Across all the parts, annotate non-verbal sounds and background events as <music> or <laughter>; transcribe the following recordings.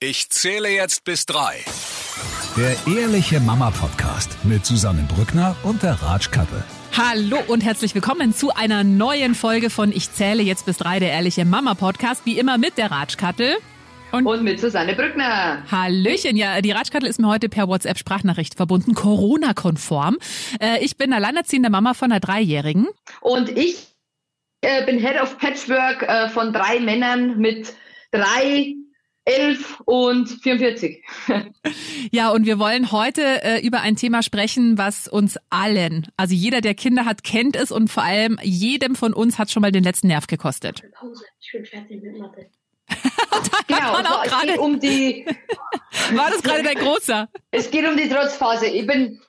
Ich zähle jetzt bis drei. Der Ehrliche Mama Podcast mit Susanne Brückner und der Ratschkattel. Hallo und herzlich willkommen zu einer neuen Folge von Ich zähle jetzt bis drei, der Ehrliche Mama Podcast. Wie immer mit der Ratschkattel. Und, und, mit Susanne Brückner. Hallöchen, ja, die Ratschkattel ist mir heute per WhatsApp-Sprachnachricht verbunden, Corona-konform. Äh, ich bin alleinerziehende Mama von einer Dreijährigen. Und ich äh, bin Head of Patchwork äh, von drei Männern mit drei 11 und 44. ja, und wir wollen heute äh, über ein Thema sprechen, was uns allen, also jeder, der Kinder hat, kennt es und vor allem jedem von uns hat schon mal den letzten Nerv gekostet. Pause, ich bin fertig mit Mathe. <laughs> genau, auch es geht um die. <laughs> War das gerade dein Großer? Es geht um die Trotzphase. Ich bin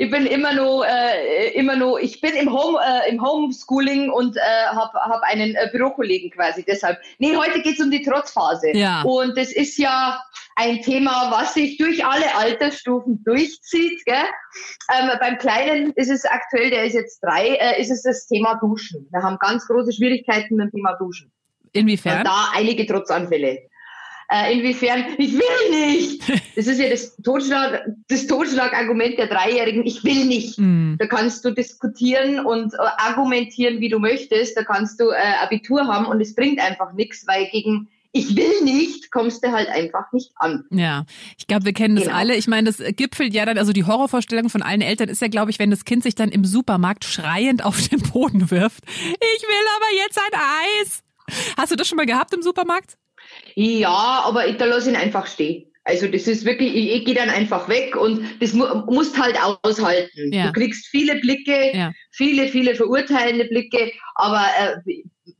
ich bin immer noch, äh, immer noch, ich bin im Home, äh, im Homeschooling und äh, habe hab einen äh, Bürokollegen quasi. Deshalb. Nee, heute geht's um die Trotzphase. Ja. Und das ist ja ein Thema, was sich durch alle Altersstufen durchzieht. Gell? Ähm, beim Kleinen ist es aktuell, der ist jetzt drei, äh, ist es das Thema Duschen. Wir haben ganz große Schwierigkeiten mit dem Thema Duschen. Inwiefern? Und da einige Trotzanfälle. Äh, inwiefern, ich will nicht. <laughs> Das ist ja das Totschlag, das Totschlagargument der Dreijährigen, ich will nicht. Mm. Da kannst du diskutieren und äh, argumentieren, wie du möchtest. Da kannst du äh, Abitur haben und es bringt einfach nichts, weil gegen ich will nicht, kommst du halt einfach nicht an. Ja, ich glaube, wir kennen das genau. alle. Ich meine, das gipfelt ja dann, also die Horrorvorstellung von allen Eltern ist ja, glaube ich, wenn das Kind sich dann im Supermarkt schreiend auf den Boden wirft. Ich will aber jetzt ein Eis. Hast du das schon mal gehabt im Supermarkt? Ja, aber ich, da lasse ihn einfach stehen. Also das ist wirklich, ich, ich gehe dann einfach weg und das mu musst halt aushalten. Ja. Du kriegst viele Blicke, ja. viele, viele verurteilende Blicke, aber äh,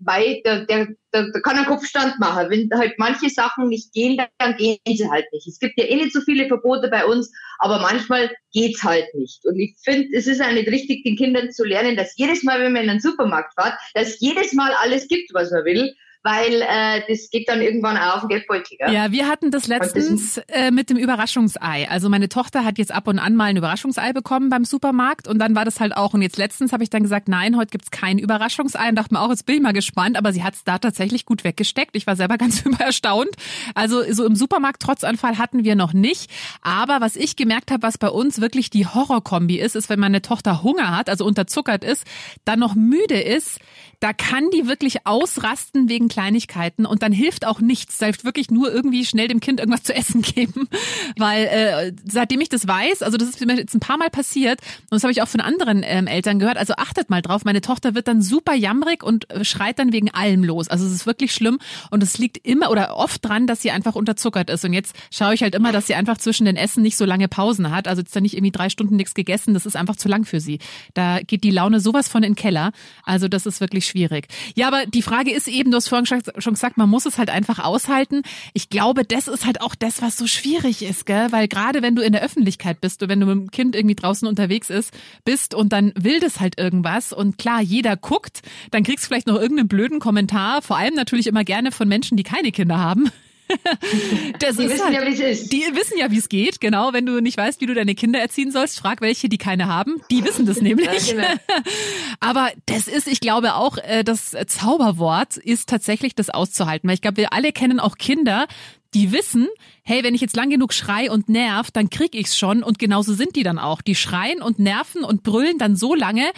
weil der, der, der, der kann einen Kopfstand machen. Wenn halt manche Sachen nicht gehen, dann gehen sie halt nicht. Es gibt ja eh nicht so viele Verbote bei uns, aber manchmal geht's halt nicht. Und ich finde, es ist auch nicht richtig, den Kindern zu lernen, dass jedes Mal, wenn man in einen Supermarkt fährt, dass jedes Mal alles gibt, was man will weil äh, das geht dann irgendwann auch auf den Geldbeutel. Ja, ja wir hatten das letztens das äh, mit dem Überraschungsei. Also meine Tochter hat jetzt ab und an mal ein Überraschungsei bekommen beim Supermarkt und dann war das halt auch. Und jetzt letztens habe ich dann gesagt, nein, heute gibt's kein Überraschungsei und dachte mir auch, jetzt bin ich mal gespannt. Aber sie hat's da tatsächlich gut weggesteckt. Ich war selber <laughs> ganz erstaunt. Also so im Supermarkt Trotzanfall hatten wir noch nicht. Aber was ich gemerkt habe, was bei uns wirklich die Horrorkombi ist, ist, wenn meine Tochter Hunger hat, also unterzuckert ist, dann noch müde ist, da kann die wirklich ausrasten wegen Kleinigkeiten und dann hilft auch nichts. Da hilft wirklich nur irgendwie schnell dem Kind irgendwas zu essen <laughs> geben. Weil äh, seitdem ich das weiß, also das ist mir jetzt ein paar Mal passiert und das habe ich auch von anderen ähm, Eltern gehört, also achtet mal drauf, meine Tochter wird dann super jammerig und äh, schreit dann wegen allem los. Also es ist wirklich schlimm und es liegt immer oder oft dran, dass sie einfach unterzuckert ist. Und jetzt schaue ich halt immer, dass sie einfach zwischen den Essen nicht so lange Pausen hat. Also jetzt dann nicht irgendwie drei Stunden nichts gegessen, das ist einfach zu lang für sie. Da geht die Laune sowas von in den Keller. Also das ist wirklich schwierig. Ja, aber die Frage ist eben, du hast vorhin schon gesagt, man muss es halt einfach aushalten. Ich glaube, das ist halt auch das, was so schwierig ist, gell? Weil gerade wenn du in der Öffentlichkeit bist und wenn du mit dem Kind irgendwie draußen unterwegs ist, bist und dann will das halt irgendwas und klar, jeder guckt, dann kriegst du vielleicht noch irgendeinen blöden Kommentar, vor allem natürlich immer gerne von Menschen, die keine Kinder haben. <laughs> Das die wissen halt, ja, wie es ist. Die wissen ja, wie es geht. Genau, wenn du nicht weißt, wie du deine Kinder erziehen sollst, frag welche, die keine haben. Die wissen das <laughs> nämlich. Ja, genau. <laughs> Aber das ist, ich glaube auch, äh, das Zauberwort ist tatsächlich das auszuhalten. Weil ich glaube, wir alle kennen auch Kinder, die wissen, hey, wenn ich jetzt lang genug schrei und nerv, dann krieg ich's schon und genauso sind die dann auch. Die schreien und nerven und brüllen dann so lange,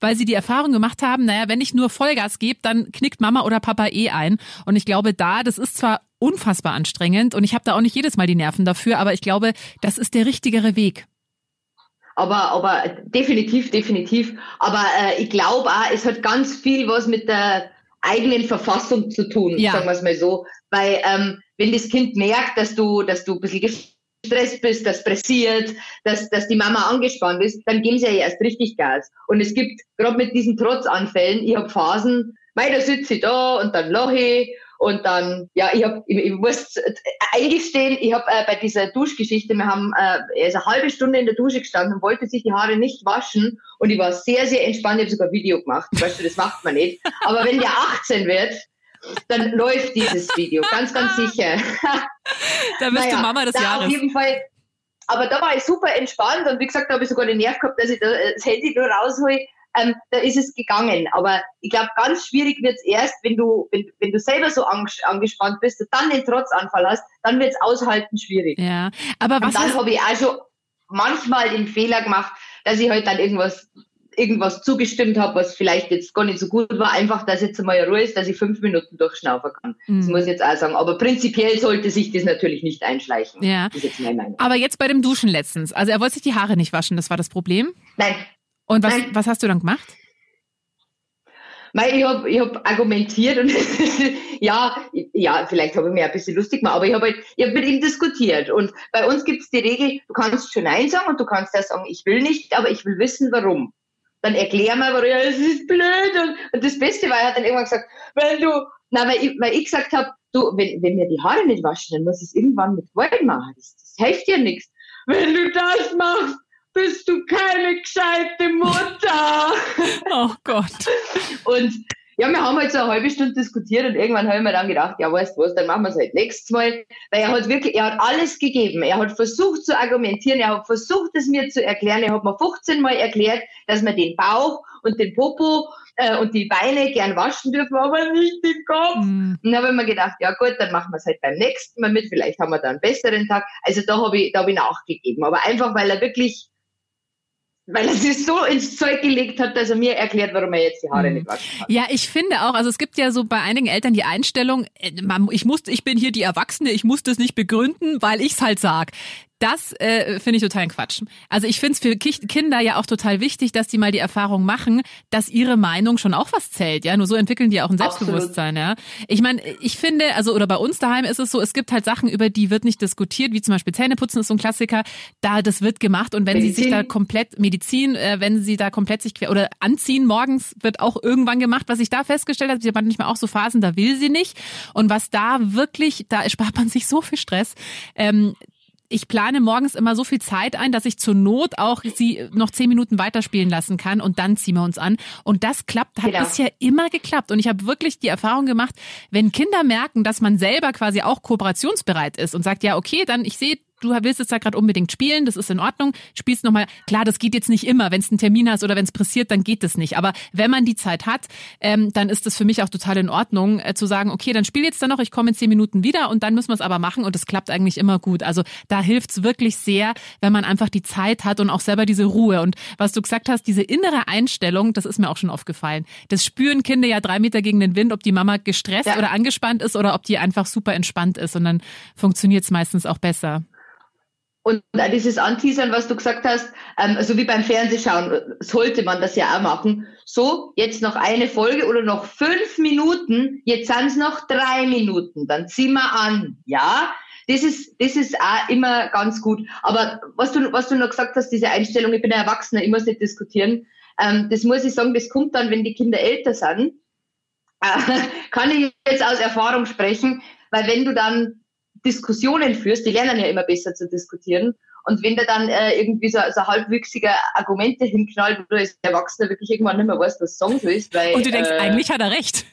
weil sie die Erfahrung gemacht haben, naja, wenn ich nur Vollgas gebe, dann knickt Mama oder Papa eh ein. Und ich glaube, da, das ist zwar unfassbar anstrengend und ich habe da auch nicht jedes Mal die Nerven dafür, aber ich glaube, das ist der richtigere Weg. Aber, aber definitiv, definitiv. Aber äh, ich glaube auch, es hat ganz viel was mit der eigenen Verfassung zu tun, ja. sagen wir es mal so. Weil ähm, wenn das Kind merkt, dass du, dass du ein bisschen gestresst bist, das pressiert, dass, dass die Mama angespannt ist, dann geben sie ja erst richtig Gas. Und es gibt gerade mit diesen Trotzanfällen, ich habe Phasen, mei, da sitze ich da und dann lache ich und dann, ja, ich, hab, ich, ich muss eingestehen, ich habe äh, bei dieser Duschgeschichte, wir haben äh, er ist eine halbe Stunde in der Dusche gestanden und wollte sich die Haare nicht waschen und ich war sehr, sehr entspannt, ich habe sogar ein Video gemacht. Weißt du, das macht man nicht. Aber wenn der 18 wird, dann läuft dieses Video, ganz, ganz <laughs> sicher. da bist naja, du Mama des Jahres. Auf jeden Fall, aber da war ich super entspannt und wie gesagt, da habe ich sogar den Nerv gehabt, dass ich das Handy nur raushole ähm, da ist es gegangen. Aber ich glaube, ganz schwierig wird es erst, wenn du, wenn, wenn du selber so angespannt bist und dann den Trotzanfall hast, dann wird es aushalten schwierig. Ja, aber was und dann habe ich auch schon manchmal den Fehler gemacht, dass ich halt dann irgendwas irgendwas zugestimmt habe, was vielleicht jetzt gar nicht so gut war, einfach, dass jetzt mal Ruhe ist, dass ich fünf Minuten durchschnaufen kann. Mhm. Das muss ich jetzt auch sagen. Aber prinzipiell sollte sich das natürlich nicht einschleichen. Ja. Jetzt. Aber jetzt bei dem Duschen letztens. Also er wollte sich die Haare nicht waschen, das war das Problem? Nein. Und was, Nein. was hast du dann gemacht? Ich habe ich hab argumentiert und <laughs> ja, ja, vielleicht habe ich mir ein bisschen lustig gemacht, aber ich habe halt, ich hab mit ihm diskutiert. Und bei uns gibt es die Regel, du kannst schon Nein sagen und du kannst ja sagen, ich will nicht, aber ich will wissen, warum. Dann erklär mir, warum, ja, es ist blöd. Und, und das Beste war, er hat dann irgendwann gesagt, wenn du, na, weil ich, weil ich gesagt habe, du, wenn, wenn wir die Haare nicht waschen, dann muss ich es irgendwann mit Gewalt machen. Das, das hilft dir nichts. Wenn du das machst, bist du keine gescheite Mutter. oh Gott. Und ja, wir haben halt so eine halbe Stunde diskutiert und irgendwann habe ich mir dann gedacht, ja, weißt du was, dann machen wir es halt nächstes Mal. Weil er hat wirklich, er hat alles gegeben. Er hat versucht zu argumentieren, er hat versucht, es mir zu erklären. Er hat mir 15 Mal erklärt, dass man den Bauch und den Popo äh, und die Beine gern waschen dürfen, aber nicht den Kopf. Mhm. Und dann habe ich mir gedacht, ja gut, dann machen wir es halt beim nächsten Mal mit. Vielleicht haben wir da einen besseren Tag. Also da habe ich, da habe ich nachgegeben. Aber einfach, weil er wirklich weil er sich so ins Zeug gelegt hat, dass er mir erklärt, warum er jetzt die Haare mhm. nicht waschen kann. Ja, ich finde auch, also es gibt ja so bei einigen Eltern die Einstellung, äh, ich muss, ich bin hier die Erwachsene, ich muss das nicht begründen, weil ich's halt sag. Das äh, finde ich total Quatsch. Also ich finde es für Kinder ja auch total wichtig, dass die mal die Erfahrung machen, dass ihre Meinung schon auch was zählt. Ja, nur so entwickeln die auch ein Selbstbewusstsein. Absolut. Ja, ich meine, ich finde, also oder bei uns daheim ist es so, es gibt halt Sachen, über die wird nicht diskutiert, wie zum Beispiel Zähneputzen ist so ein Klassiker. Da das wird gemacht und wenn Medizin. sie sich da komplett Medizin, äh, wenn sie da komplett sich quer oder anziehen morgens wird auch irgendwann gemacht. Was ich da festgestellt habe, sie haben manchmal auch so Phasen, da will sie nicht. Und was da wirklich, da spart man sich so viel Stress. Ähm, ich plane morgens immer so viel Zeit ein, dass ich zur Not auch sie noch zehn Minuten weiterspielen lassen kann und dann ziehen wir uns an. Und das klappt, hat genau. bisher immer geklappt. Und ich habe wirklich die Erfahrung gemacht, wenn Kinder merken, dass man selber quasi auch kooperationsbereit ist und sagt, ja, okay, dann ich sehe, du willst jetzt da gerade unbedingt spielen, das ist in Ordnung, spielst nochmal. Klar, das geht jetzt nicht immer. Wenn es einen Termin hast oder wenn es pressiert, dann geht das nicht. Aber wenn man die Zeit hat, ähm, dann ist das für mich auch total in Ordnung, äh, zu sagen, okay, dann spiel jetzt da noch, ich komme in zehn Minuten wieder und dann müssen wir es aber machen und es klappt eigentlich immer gut. Also da hilft's wirklich sehr, wenn man einfach die Zeit hat und auch selber diese Ruhe. Und was du gesagt hast, diese innere Einstellung, das ist mir auch schon aufgefallen. Das spüren Kinder ja drei Meter gegen den Wind, ob die Mama gestresst ja. oder angespannt ist oder ob die einfach super entspannt ist und dann funktioniert's meistens auch besser. Und dieses Anteasern, was du gesagt hast, ähm, so wie beim Fernsehschauen, sollte man das ja auch machen. So, jetzt noch eine Folge oder noch fünf Minuten, jetzt sind es noch drei Minuten, dann ziehen wir an. Ja, das ist, das ist auch immer ganz gut. Aber was du, was du noch gesagt hast, diese Einstellung, ich bin ein Erwachsener, ich muss nicht diskutieren, ähm, das muss ich sagen, das kommt dann, wenn die Kinder älter sind. <laughs> Äh, kann ich jetzt aus Erfahrung sprechen, weil wenn du dann Diskussionen führst, die lernen ja immer besser zu diskutieren. Und wenn der dann äh, irgendwie so, so halbwüchsige Argumente hinknallt, wo du als Erwachsener wirklich irgendwann nicht mehr weißt, was Song so ist. Weil, Und du denkst, äh, eigentlich hat er recht.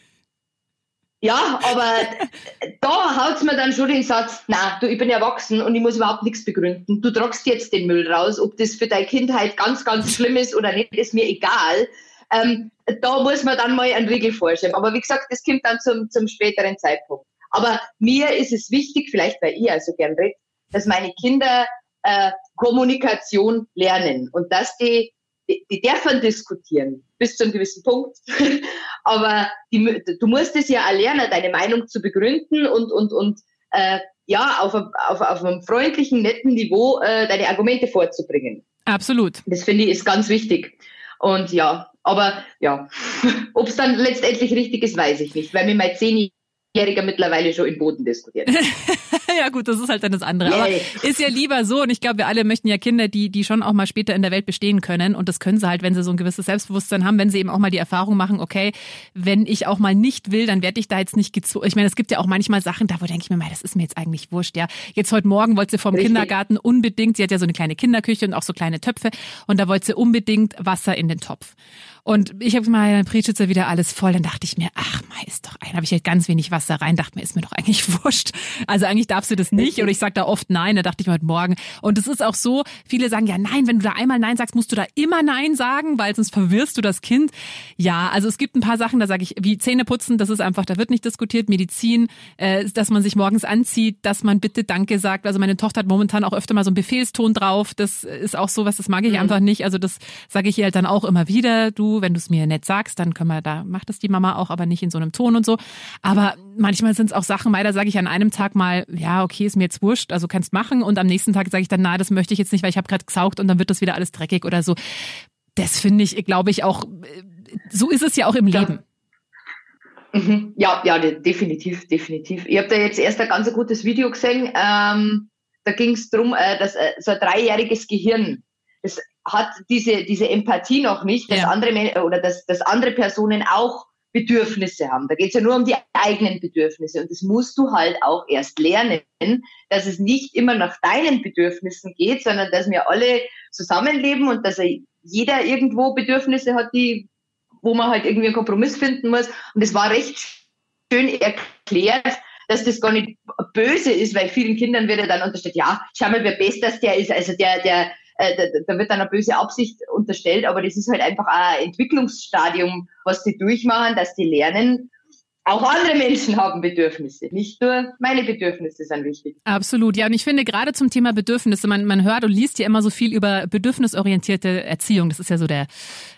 Ja, aber <laughs> da haut's mir dann schon den Satz, na, du, ich bin erwachsen und ich muss überhaupt nichts begründen. Du tragst jetzt den Müll raus. Ob das für deine Kindheit ganz, ganz schlimm ist oder nicht, ist mir egal. Ähm, da muss man dann mal einen Riegel vorschieben. Aber wie gesagt, das kommt dann zum, zum späteren Zeitpunkt. Aber mir ist es wichtig, vielleicht weil ich also gern rede, dass meine Kinder äh, Kommunikation lernen und dass die, die, die dürfen diskutieren bis zu einem gewissen Punkt. <laughs> Aber die, du musst es ja auch lernen, deine Meinung zu begründen und, und, und äh, ja, auf, auf, auf einem freundlichen, netten Niveau äh, deine Argumente vorzubringen. Absolut. Das finde ich ist ganz wichtig. Und ja, aber ja, <laughs> ob es dann letztendlich richtig ist, weiß ich nicht, weil mir mein zehn Jähriger mittlerweile schon in Boden diskutiert. <laughs> <laughs> ja gut, das ist halt dann das andere. Aber ist ja lieber so und ich glaube, wir alle möchten ja Kinder, die, die schon auch mal später in der Welt bestehen können und das können sie halt, wenn sie so ein gewisses Selbstbewusstsein haben, wenn sie eben auch mal die Erfahrung machen, okay, wenn ich auch mal nicht will, dann werde ich da jetzt nicht gezwungen. Ich meine, es gibt ja auch manchmal Sachen, da wo denke ich mir mal, das ist mir jetzt eigentlich wurscht, ja. Jetzt heute Morgen wollte sie vom Richtig. Kindergarten unbedingt, sie hat ja so eine kleine Kinderküche und auch so kleine Töpfe und da wollte sie unbedingt Wasser in den Topf. Und ich habe mal, dann Prietschützer wieder alles voll. Dann dachte ich mir, ach, mei, ist doch ein. Habe ich halt ganz wenig Wasser rein. Dachte mir, ist mir doch eigentlich <laughs> wurscht. Also eigentlich darfst du das nicht? Oder ich sage da oft Nein, da dachte ich mir heute Morgen. Und es ist auch so, viele sagen ja Nein, wenn du da einmal Nein sagst, musst du da immer Nein sagen, weil sonst verwirrst du das Kind. Ja, also es gibt ein paar Sachen, da sage ich, wie Zähne putzen, das ist einfach, da wird nicht diskutiert. Medizin, äh, dass man sich morgens anzieht, dass man bitte Danke sagt. Also meine Tochter hat momentan auch öfter mal so einen Befehlston drauf. Das ist auch sowas, das mag ich mhm. einfach nicht. Also das sage ich ihr halt dann auch immer wieder. Du, wenn du es mir nett sagst, dann können wir da, macht es die Mama auch, aber nicht in so einem Ton und so. Aber manchmal sind es auch Sachen, leider sage ich an einem Tag mal, ja, okay, ist mir jetzt wurscht, also kannst machen. Und am nächsten Tag sage ich dann, na, das möchte ich jetzt nicht, weil ich habe gerade gesaugt und dann wird das wieder alles dreckig oder so. Das finde ich, glaube ich, auch, so ist es ja auch im Leben. Mhm. Ja, ja, definitiv, definitiv. Ich habe da jetzt erst ein ganz gutes Video gesehen. Ähm, da ging es darum, äh, dass äh, so ein dreijähriges Gehirn, das hat diese, diese Empathie noch nicht, dass ja. andere oder dass, dass andere Personen auch Bedürfnisse haben. Da geht es ja nur um die eigenen Bedürfnisse. Und das musst du halt auch erst lernen, dass es nicht immer nach deinen Bedürfnissen geht, sondern dass wir alle zusammenleben und dass jeder irgendwo Bedürfnisse hat, die, wo man halt irgendwie einen Kompromiss finden muss. Und es war recht schön erklärt, dass das gar nicht böse ist, weil vielen Kindern wird ja dann unterstellt, ja, schau mal, wer besser der ist. Also der, der, äh, da, da, wird dann eine böse Absicht unterstellt, aber das ist halt einfach ein Entwicklungsstadium, was die durchmachen, dass die lernen, auch andere Menschen haben Bedürfnisse. Nicht nur meine Bedürfnisse sind wichtig. Absolut. Ja, und ich finde gerade zum Thema Bedürfnisse, man, man hört und liest ja immer so viel über bedürfnisorientierte Erziehung. Das ist ja so der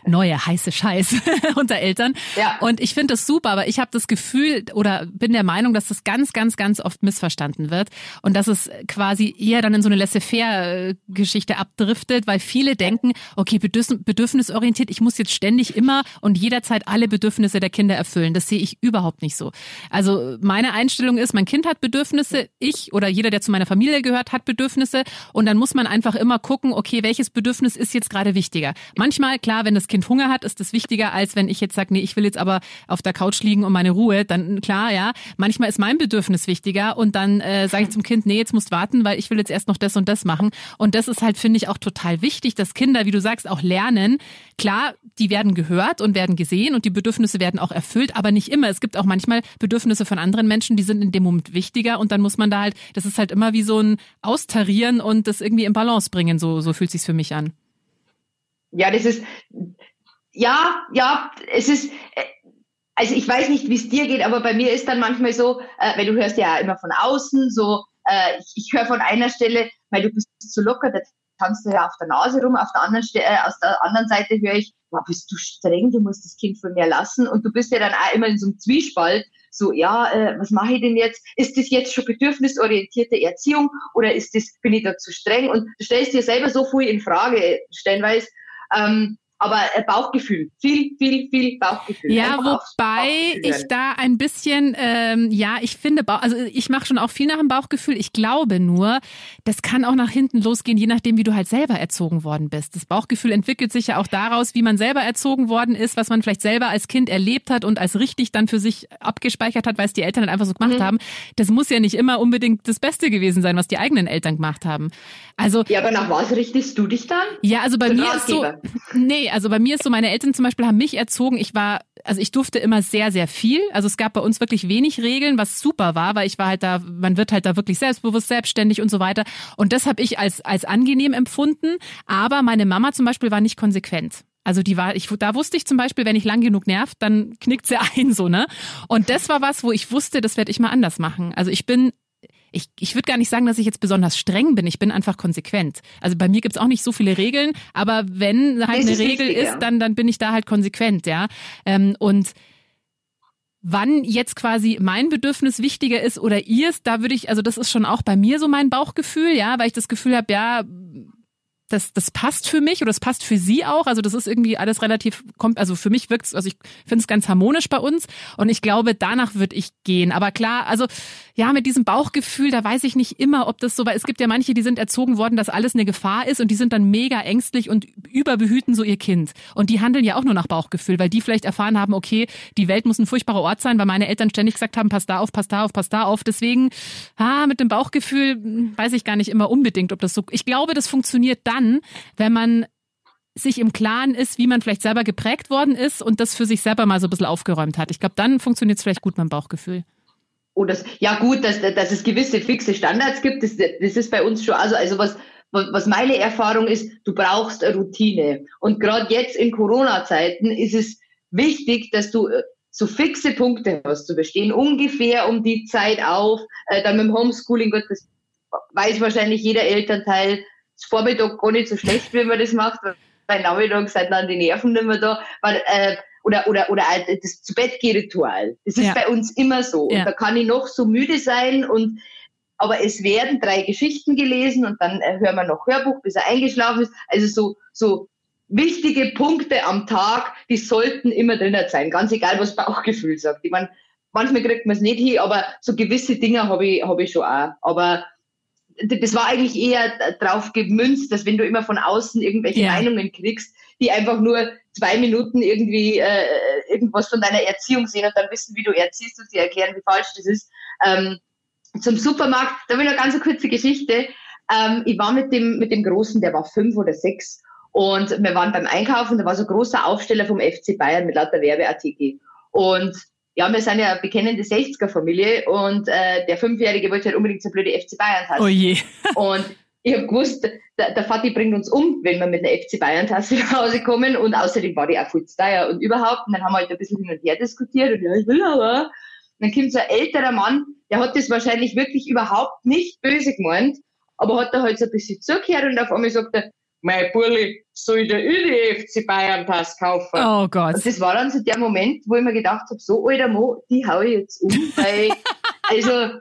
neue heiße Scheiß <laughs> unter Eltern. Ja. Und ich finde das super, aber ich habe das Gefühl oder bin der Meinung, dass das ganz, ganz, ganz oft missverstanden wird und dass es quasi eher dann in so eine Laissez-faire-Geschichte abdriftet, weil viele denken, okay, bedürfnisorientiert, ich muss jetzt ständig immer und jederzeit alle Bedürfnisse der Kinder erfüllen. Das sehe ich überhaupt überhaupt nicht so. Also meine Einstellung ist, mein Kind hat Bedürfnisse, ich oder jeder, der zu meiner Familie gehört, hat Bedürfnisse und dann muss man einfach immer gucken, okay, welches Bedürfnis ist jetzt gerade wichtiger. Manchmal, klar, wenn das Kind Hunger hat, ist das wichtiger, als wenn ich jetzt sage, nee, ich will jetzt aber auf der Couch liegen und meine Ruhe, dann klar, ja. Manchmal ist mein Bedürfnis wichtiger und dann äh, sage ich zum Kind, nee, jetzt musst warten, weil ich will jetzt erst noch das und das machen. Und das ist halt, finde ich, auch total wichtig, dass Kinder, wie du sagst, auch lernen. Klar, die werden gehört und werden gesehen und die Bedürfnisse werden auch erfüllt, aber nicht immer. Es gibt auch manchmal Bedürfnisse von anderen Menschen, die sind in dem Moment wichtiger und dann muss man da halt, das ist halt immer wie so ein Austarieren und das irgendwie in Balance bringen, so, so fühlt sich's für mich an. Ja, das ist, ja, ja, es ist, also ich weiß nicht, wie es dir geht, aber bei mir ist dann manchmal so, äh, weil du hörst ja immer von außen, so, äh, ich, ich höre von einer Stelle, weil du bist so locker, da tanzt du ja auf der Nase rum, auf der anderen, äh, aus der anderen Seite höre ich, boah, bist du streng, du musst das Kind von mir lassen. Und du bist ja dann auch immer in so einem Zwiespalt, so, ja, äh, was mache ich denn jetzt? Ist das jetzt schon bedürfnisorientierte Erziehung oder ist das, bin ich da zu streng? Und du stellst dir selber so viel in Frage, stellenweise. Ähm, aber äh, Bauchgefühl, viel, viel, viel Bauchgefühl. Ja, wobei ich da ein bisschen, ähm, ja, ich finde, also ich mache schon auch viel nach dem Bauchgefühl. Ich glaube nur, das kann auch nach hinten losgehen, je nachdem, wie du halt selber erzogen worden bist. Das Bauchgefühl entwickelt sich ja auch daraus, wie man selber erzogen worden ist, was man vielleicht selber als Kind erlebt hat und als richtig dann für sich abgespeichert hat, weil es die Eltern halt einfach so gemacht mhm. haben. Das muss ja nicht immer unbedingt das Beste gewesen sein, was die eigenen Eltern gemacht haben. Also ja, aber nach was richtest du dich dann? Ja, also bei mir ist so, nee, also bei mir ist so, meine Eltern zum Beispiel haben mich erzogen. Ich war, also ich durfte immer sehr, sehr viel. Also es gab bei uns wirklich wenig Regeln, was super war, weil ich war halt da, man wird halt da wirklich selbstbewusst, selbstständig und so weiter. Und das habe ich als als angenehm empfunden. Aber meine Mama zum Beispiel war nicht konsequent. Also die war, ich, da wusste ich zum Beispiel, wenn ich lang genug nervt, dann knickt sie <laughs> ein, so, ne? Und das war was, wo ich wusste, das werde ich mal anders machen. Also ich bin ich, ich würde gar nicht sagen, dass ich jetzt besonders streng bin. Ich bin einfach konsequent. Also bei mir gibt's auch nicht so viele Regeln, aber wenn halt eine Regel wichtig, ist, ja. dann, dann bin ich da halt konsequent, ja. Ähm, und wann jetzt quasi mein Bedürfnis wichtiger ist oder ihrs, da würde ich, also das ist schon auch bei mir so mein Bauchgefühl, ja, weil ich das Gefühl habe, ja, das, das passt für mich oder das passt für sie auch. Also das ist irgendwie alles relativ, kommt, also für mich wirkt also ich finde es ganz harmonisch bei uns und ich glaube, danach würde ich gehen. Aber klar, also ja, mit diesem Bauchgefühl, da weiß ich nicht immer, ob das so war. Es gibt ja manche, die sind erzogen worden, dass alles eine Gefahr ist und die sind dann mega ängstlich und überbehüten so ihr Kind. Und die handeln ja auch nur nach Bauchgefühl, weil die vielleicht erfahren haben, okay, die Welt muss ein furchtbarer Ort sein, weil meine Eltern ständig gesagt haben, pass da auf, pass da auf, pass da auf. Deswegen, ah, mit dem Bauchgefühl hm, weiß ich gar nicht immer unbedingt, ob das so, ich glaube, das funktioniert dann, dann, wenn man sich im Klaren ist, wie man vielleicht selber geprägt worden ist und das für sich selber mal so ein bisschen aufgeräumt hat. Ich glaube, dann funktioniert es vielleicht gut mit dem Bauchgefühl. oder ja gut, dass, dass es gewisse fixe Standards gibt, das, das ist bei uns schon, also, also was, was meine Erfahrung ist, du brauchst eine Routine. Und gerade jetzt in Corona-Zeiten ist es wichtig, dass du äh, so fixe Punkte hast. Du stehen ungefähr um die Zeit auf. Äh, dann mit dem Homeschooling, Gott, das weiß wahrscheinlich jeder Elternteil, das Vormittag gar nicht so schlecht, wenn man das macht, weil Nachmittag sind dann die Nerven nicht mehr da. Weil, äh, oder, oder, oder das zu Bett Ritual. Das ist ja. bei uns immer so. Ja. Und da kann ich noch so müde sein und aber es werden drei Geschichten gelesen und dann äh, hören wir noch Hörbuch, bis er eingeschlafen ist. Also so, so wichtige Punkte am Tag, die sollten immer drin sein, ganz egal, was Bauchgefühl sagt. Ich meine, manchmal kriegt man es nicht hin, aber so gewisse Dinge habe ich, hab ich schon auch. Aber das war eigentlich eher drauf gemünzt, dass wenn du immer von außen irgendwelche ja. Meinungen kriegst, die einfach nur zwei Minuten irgendwie äh, irgendwas von deiner Erziehung sehen und dann wissen, wie du erziehst und dir erklären, wie falsch das ist. Ähm, zum Supermarkt, da will ich eine ganz kurze Geschichte. Ähm, ich war mit dem, mit dem Großen, der war fünf oder sechs und wir waren beim Einkaufen, da war so ein großer Aufsteller vom FC Bayern mit lauter Werbeartikel. Und ja, wir sind ja eine bekennende 60er-Familie und äh, der Fünfjährige wollte halt unbedingt so blöde FC Bayern-Tasse. Oh je. <laughs> und ich habe gewusst, der, der Vati bringt uns um, wenn wir mit einer FC Bayern-Tasse <laughs> nach Hause kommen und außerdem war die auch viel zu teuer und überhaupt. Und dann haben wir halt ein bisschen hin und her diskutiert und ja, ich will aber. Und dann kommt so ein älterer Mann, der hat das wahrscheinlich wirklich überhaupt nicht böse gemeint, aber hat da halt so ein bisschen zugehört und auf einmal sagt er, mein Burli, soll der FC Bayern Pass kaufen? Oh Gott. Und das war dann so der Moment, wo ich mir gedacht habe, so alter Mo, die hau ich jetzt um, weil, <laughs> also,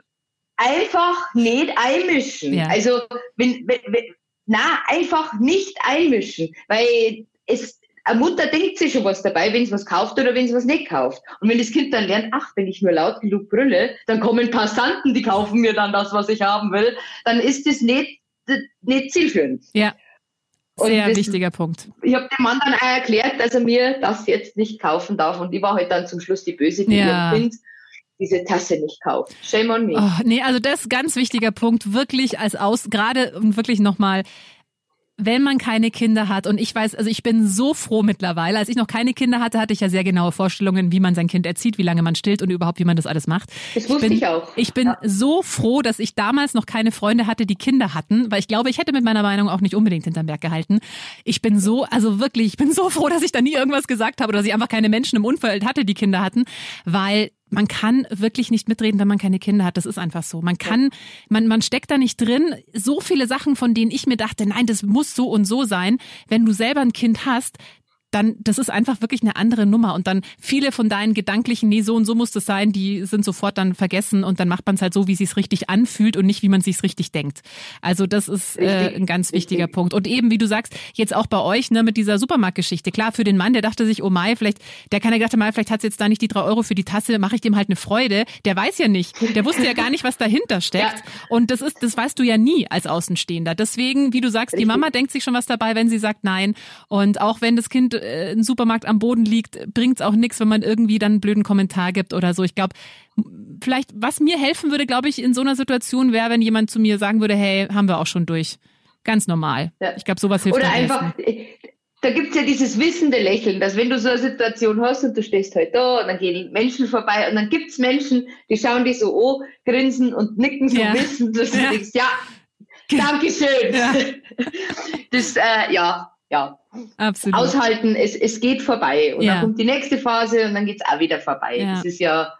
einfach nicht einmischen. Ja. Also, wenn, wenn, wenn, na, einfach nicht einmischen, weil es, eine Mutter denkt sich schon was dabei, wenn sie was kauft oder wenn sie was nicht kauft. Und wenn das Kind dann lernt, ach, wenn ich nur laut genug brülle, dann kommen Passanten, die kaufen mir dann das, was ich haben will, dann ist das nicht, nicht zielführend. Ja. Sehr das, wichtiger Punkt. Ich habe dem Mann dann auch erklärt, dass er mir das jetzt nicht kaufen darf. Und ich war halt dann zum Schluss die Böse, die ja. Kind diese Tasse nicht kauft. Shame on me. Oh, nee, also das ist ganz wichtiger Punkt, wirklich als Aus, gerade und wirklich nochmal, wenn man keine Kinder hat, und ich weiß, also ich bin so froh mittlerweile, als ich noch keine Kinder hatte, hatte ich ja sehr genaue Vorstellungen, wie man sein Kind erzieht, wie lange man stillt und überhaupt, wie man das alles macht. Das wusste ich, bin, ich auch. Ich bin ja. so froh, dass ich damals noch keine Freunde hatte, die Kinder hatten, weil ich glaube, ich hätte mit meiner Meinung auch nicht unbedingt hinterm Berg gehalten. Ich bin so, also wirklich, ich bin so froh, dass ich da nie irgendwas gesagt habe oder dass ich einfach keine Menschen im Umfeld hatte, die Kinder hatten, weil man kann wirklich nicht mitreden, wenn man keine Kinder hat. Das ist einfach so. Man kann, man, man steckt da nicht drin. So viele Sachen, von denen ich mir dachte, nein, das muss so und so sein. Wenn du selber ein Kind hast, dann das ist einfach wirklich eine andere Nummer und dann viele von deinen gedanklichen, nee, so und so muss das sein, die sind sofort dann vergessen und dann macht man es halt so, wie es richtig anfühlt und nicht, wie man es sich richtig denkt. Also das ist äh, ein ganz wichtiger richtig. Punkt. Und eben, wie du sagst, jetzt auch bei euch ne, mit dieser Supermarktgeschichte. Klar, für den Mann, der dachte sich, oh Mai, vielleicht, der kann ja gedacht, Mai, vielleicht hat jetzt da nicht die drei Euro für die Tasse, mache ich dem halt eine Freude. Der weiß ja nicht, der wusste ja gar nicht, was dahinter <laughs> steckt. Ja. Und das ist, das weißt du ja nie als Außenstehender. Deswegen, wie du sagst, richtig. die Mama denkt sich schon was dabei, wenn sie sagt nein. Und auch wenn das Kind äh, ein Supermarkt am Boden liegt, bringt es auch nichts, wenn man irgendwie dann einen blöden Kommentar gibt oder so. Ich glaube, vielleicht, was mir helfen würde, glaube ich, in so einer Situation wäre, wenn jemand zu mir sagen würde, hey, haben wir auch schon durch. Ganz normal. Ja. Ich glaube, sowas hilft Oder einfach, da gibt es ja dieses wissende Lächeln, dass wenn du so eine Situation hast und du stehst halt da und dann gehen Menschen vorbei und dann gibt es Menschen, die schauen dich so an, grinsen und nicken so ja. wissend, dass du ja. denkst, ja, Dankeschön. Ja. <laughs> Das, äh, ja, ja, Absolut. aushalten, es, es geht vorbei. Und ja. dann kommt die nächste Phase und dann geht's auch wieder vorbei. Ja. Das ist ja.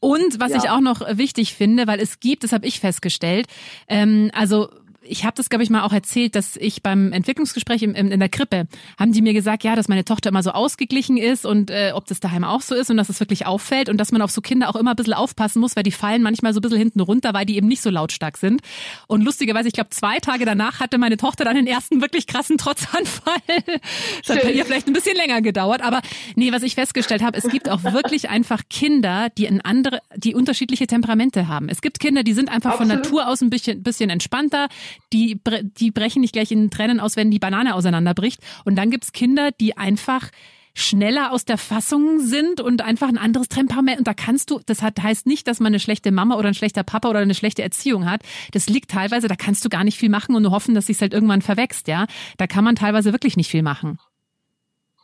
Und was ja. ich auch noch wichtig finde, weil es gibt, das habe ich festgestellt, ähm, also ich habe das, glaube ich, mal auch erzählt, dass ich beim Entwicklungsgespräch im, in, in der Krippe, haben die mir gesagt, ja, dass meine Tochter immer so ausgeglichen ist und äh, ob das daheim auch so ist und dass es wirklich auffällt und dass man auf so Kinder auch immer ein bisschen aufpassen muss, weil die fallen manchmal so ein bisschen hinten runter, weil die eben nicht so lautstark sind. Und lustigerweise, ich glaube, zwei Tage danach hatte meine Tochter dann den ersten wirklich krassen Trotzanfall. <laughs> Das hat bei ihr vielleicht ein bisschen länger gedauert, aber nee, was ich festgestellt habe, es gibt auch wirklich einfach Kinder, die ein andere, die unterschiedliche Temperamente haben. Es gibt Kinder, die sind einfach Absolut. von Natur aus ein bisschen, bisschen entspannter, die, die brechen nicht gleich in Tränen aus, wenn die Banane auseinanderbricht. Und dann gibt's Kinder, die einfach schneller aus der Fassung sind und einfach ein anderes Temperament. Und da kannst du, das hat, heißt nicht, dass man eine schlechte Mama oder ein schlechter Papa oder eine schlechte Erziehung hat. Das liegt teilweise, da kannst du gar nicht viel machen und nur hoffen, dass sich halt irgendwann verwächst, ja. Da kann man teilweise wirklich nicht viel machen.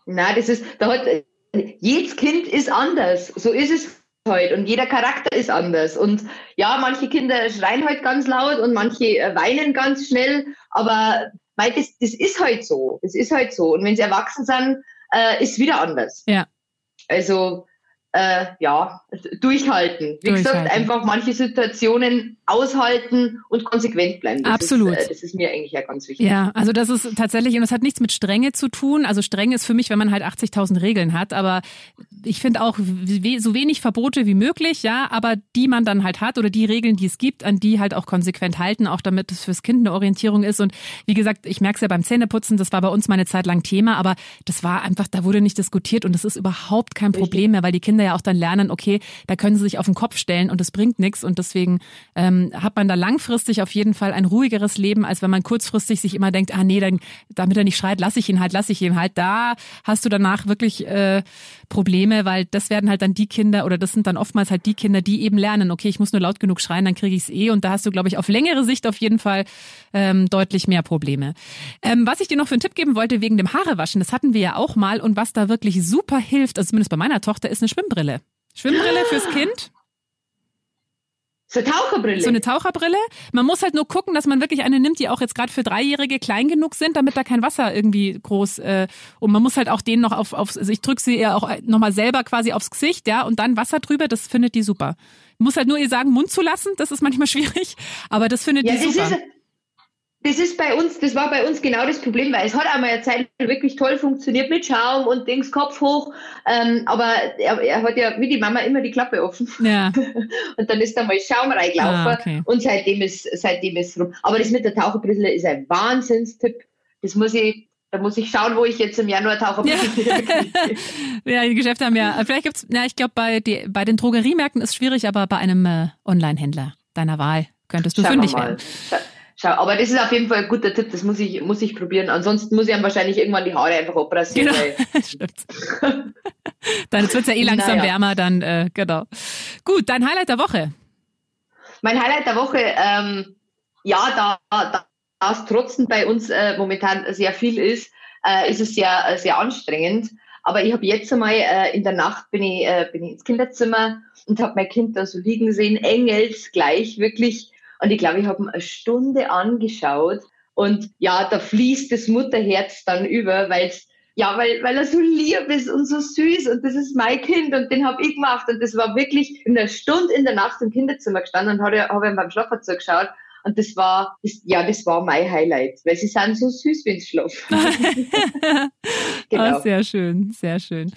Na, das ist, da hat, jedes Kind ist anders. So ist es heute und jeder Charakter ist anders. Und ja, manche Kinder schreien heute ganz laut und manche äh, weinen ganz schnell, aber weil das, das ist halt so. Das ist halt so. Und wenn sie erwachsen sind, äh, ist wieder anders. Ja. Also äh, ja, durchhalten. Wie durchhalten. gesagt, einfach manche Situationen aushalten und konsequent bleiben. Das Absolut. Ist, äh, das ist mir eigentlich ja ganz wichtig. Ja, also das ist tatsächlich, und das hat nichts mit Strenge zu tun. Also streng ist für mich, wenn man halt 80.000 Regeln hat, aber ich finde auch so wenig Verbote wie möglich, ja, aber die man dann halt hat oder die Regeln, die es gibt, an die halt auch konsequent halten, auch damit es fürs Kind eine Orientierung ist. Und wie gesagt, ich merke es ja beim Zähneputzen, das war bei uns mal eine Zeit lang Thema, aber das war einfach, da wurde nicht diskutiert und das ist überhaupt kein Problem mehr, weil die Kinder ja auch dann lernen, okay, da können sie sich auf den Kopf stellen und das bringt nichts und deswegen ähm, hat man da langfristig auf jeden Fall ein ruhigeres Leben, als wenn man kurzfristig sich immer denkt, ah nee, dann, damit er nicht schreit, lasse ich ihn halt, lasse ich ihn halt. Da hast du danach wirklich äh, Probleme, weil das werden halt dann die Kinder oder das sind dann oftmals halt die Kinder, die eben lernen, okay, ich muss nur laut genug schreien, dann kriege ich es eh und da hast du, glaube ich, auf längere Sicht auf jeden Fall ähm, deutlich mehr Probleme. Ähm, was ich dir noch für einen Tipp geben wollte wegen dem Haarewaschen, das hatten wir ja auch mal und was da wirklich super hilft, also zumindest bei meiner Tochter, ist eine Schwimmbrille. Schwimmbrille fürs Kind. So eine Taucherbrille. So eine Taucherbrille. Man muss halt nur gucken, dass man wirklich eine nimmt, die auch jetzt gerade für Dreijährige klein genug sind, damit da kein Wasser irgendwie groß. Äh, und man muss halt auch den noch auf, auf also ich drücke sie ja auch nochmal selber quasi aufs Gesicht, ja, und dann Wasser drüber. Das findet die super. Muss halt nur ihr sagen, Mund zu lassen. Das ist manchmal <laughs> schwierig, aber das findet ja, die super. Ist, das ist bei uns, das war bei uns genau das Problem, weil es hat einmal eine Zeit wirklich toll funktioniert mit Schaum und Dings Kopf hoch, ähm, aber er, er, hat ja wie die Mama immer die Klappe offen. Ja. <laughs> und dann ist da mal Schaum reingelaufen ah, okay. und seitdem ist, seitdem ist rum. Aber das mit der Taucherbrille ist ein Wahnsinnstipp. Das muss ich, da muss ich schauen, wo ich jetzt im Januar Taucherbrille ja. <laughs> ja, die Geschäfte haben ja, vielleicht gibt's, na, ich glaube, bei, bei den Drogeriemärkten ist es schwierig, aber bei einem äh, Online-Händler deiner Wahl könntest du Schauen fündig werden. Schau, aber das ist auf jeden Fall ein guter Tipp, das muss ich, muss ich probieren. Ansonsten muss ich dann wahrscheinlich irgendwann die Haare einfach abrasieren. Genau. <laughs> Stimmt. <laughs> dann wird es ja eh langsam naja. wärmer, dann äh, genau. Gut, dein Highlight der Woche. Mein Highlight der Woche, ähm, ja, da, da es trotzdem bei uns äh, momentan sehr viel ist, äh, ist es sehr, äh, sehr anstrengend. Aber ich habe jetzt einmal äh, in der Nacht bin ich, äh, bin ich ins Kinderzimmer und habe mein Kind da so liegen sehen, engelsgleich, wirklich und ich glaube, ich habe ihn eine Stunde angeschaut und ja, da fließt das Mutterherz dann über, weil ja, weil, weil er so lieb ist und so süß und das ist mein Kind und den habe ich gemacht und das war wirklich in einer Stunde in der Nacht im Kinderzimmer gestanden und habe hab ihm beim Schlafen zugeschaut und das war, das, ja, das war mein Highlight, weil sie sind so süß, wenn sie schlafen. genau. Oh, sehr schön, sehr schön.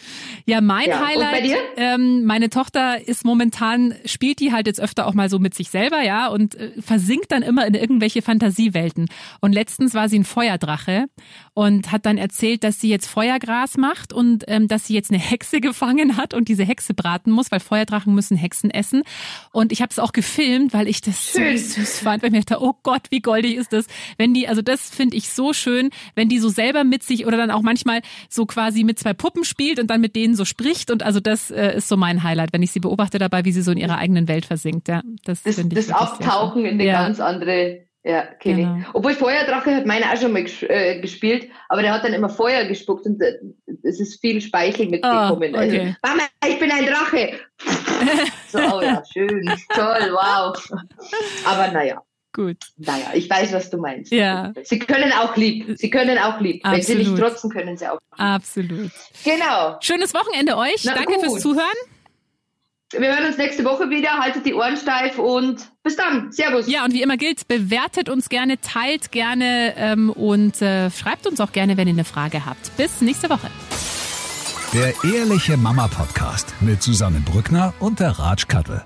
Ja, mein ja. Highlight, ähm, meine Tochter ist momentan, spielt die halt jetzt öfter auch mal so mit sich selber, ja, und äh, versinkt dann immer in irgendwelche Fantasiewelten. Und letztens war sie ein Feuerdrache und hat dann erzählt, dass sie jetzt Feuergras macht und ähm, dass sie jetzt eine Hexe <laughs> gefangen hat und diese Hexe braten muss, weil Feuerdrachen müssen Hexen essen. Und ich habe es auch gefilmt, weil ich das schön. so süß fand, weil mir oh Gott, wie goldig ist das, wenn die, also das finde ich so schön, wenn die so selber mit sich oder dann auch manchmal so quasi mit zwei Puppen spielt und dann mit denen so spricht und also das äh, ist so mein Highlight, wenn ich sie beobachte dabei, wie sie so in ihrer eigenen Welt versinkt. Ja, das das, das Abtauchen in eine ja. ganz andere ja, kenne genau. ich. Obwohl Feuerdrache hat meiner auch schon mal äh, gespielt, aber der hat dann immer Feuer gespuckt und äh, es ist viel Speichel mitgekommen. Oh, okay. also, Mama, ich bin ein Drache. <laughs> so, oh ja, schön, toll, wow. Aber naja. Gut. Naja, ich weiß, was du meinst. Ja. Sie können auch lieb. Sie können auch lieb. Absolut. Wenn sie nicht trotzen, können sie auch lieb. Absolut. Genau. Schönes Wochenende euch. Na, Danke gut. fürs Zuhören. Wir hören uns nächste Woche wieder. Haltet die Ohren steif und bis dann. Servus. Ja, und wie immer gilt, bewertet uns gerne, teilt gerne ähm, und äh, schreibt uns auch gerne, wenn ihr eine Frage habt. Bis nächste Woche. Der Ehrliche Mama Podcast mit Susanne Brückner und der Ratsch Kattel.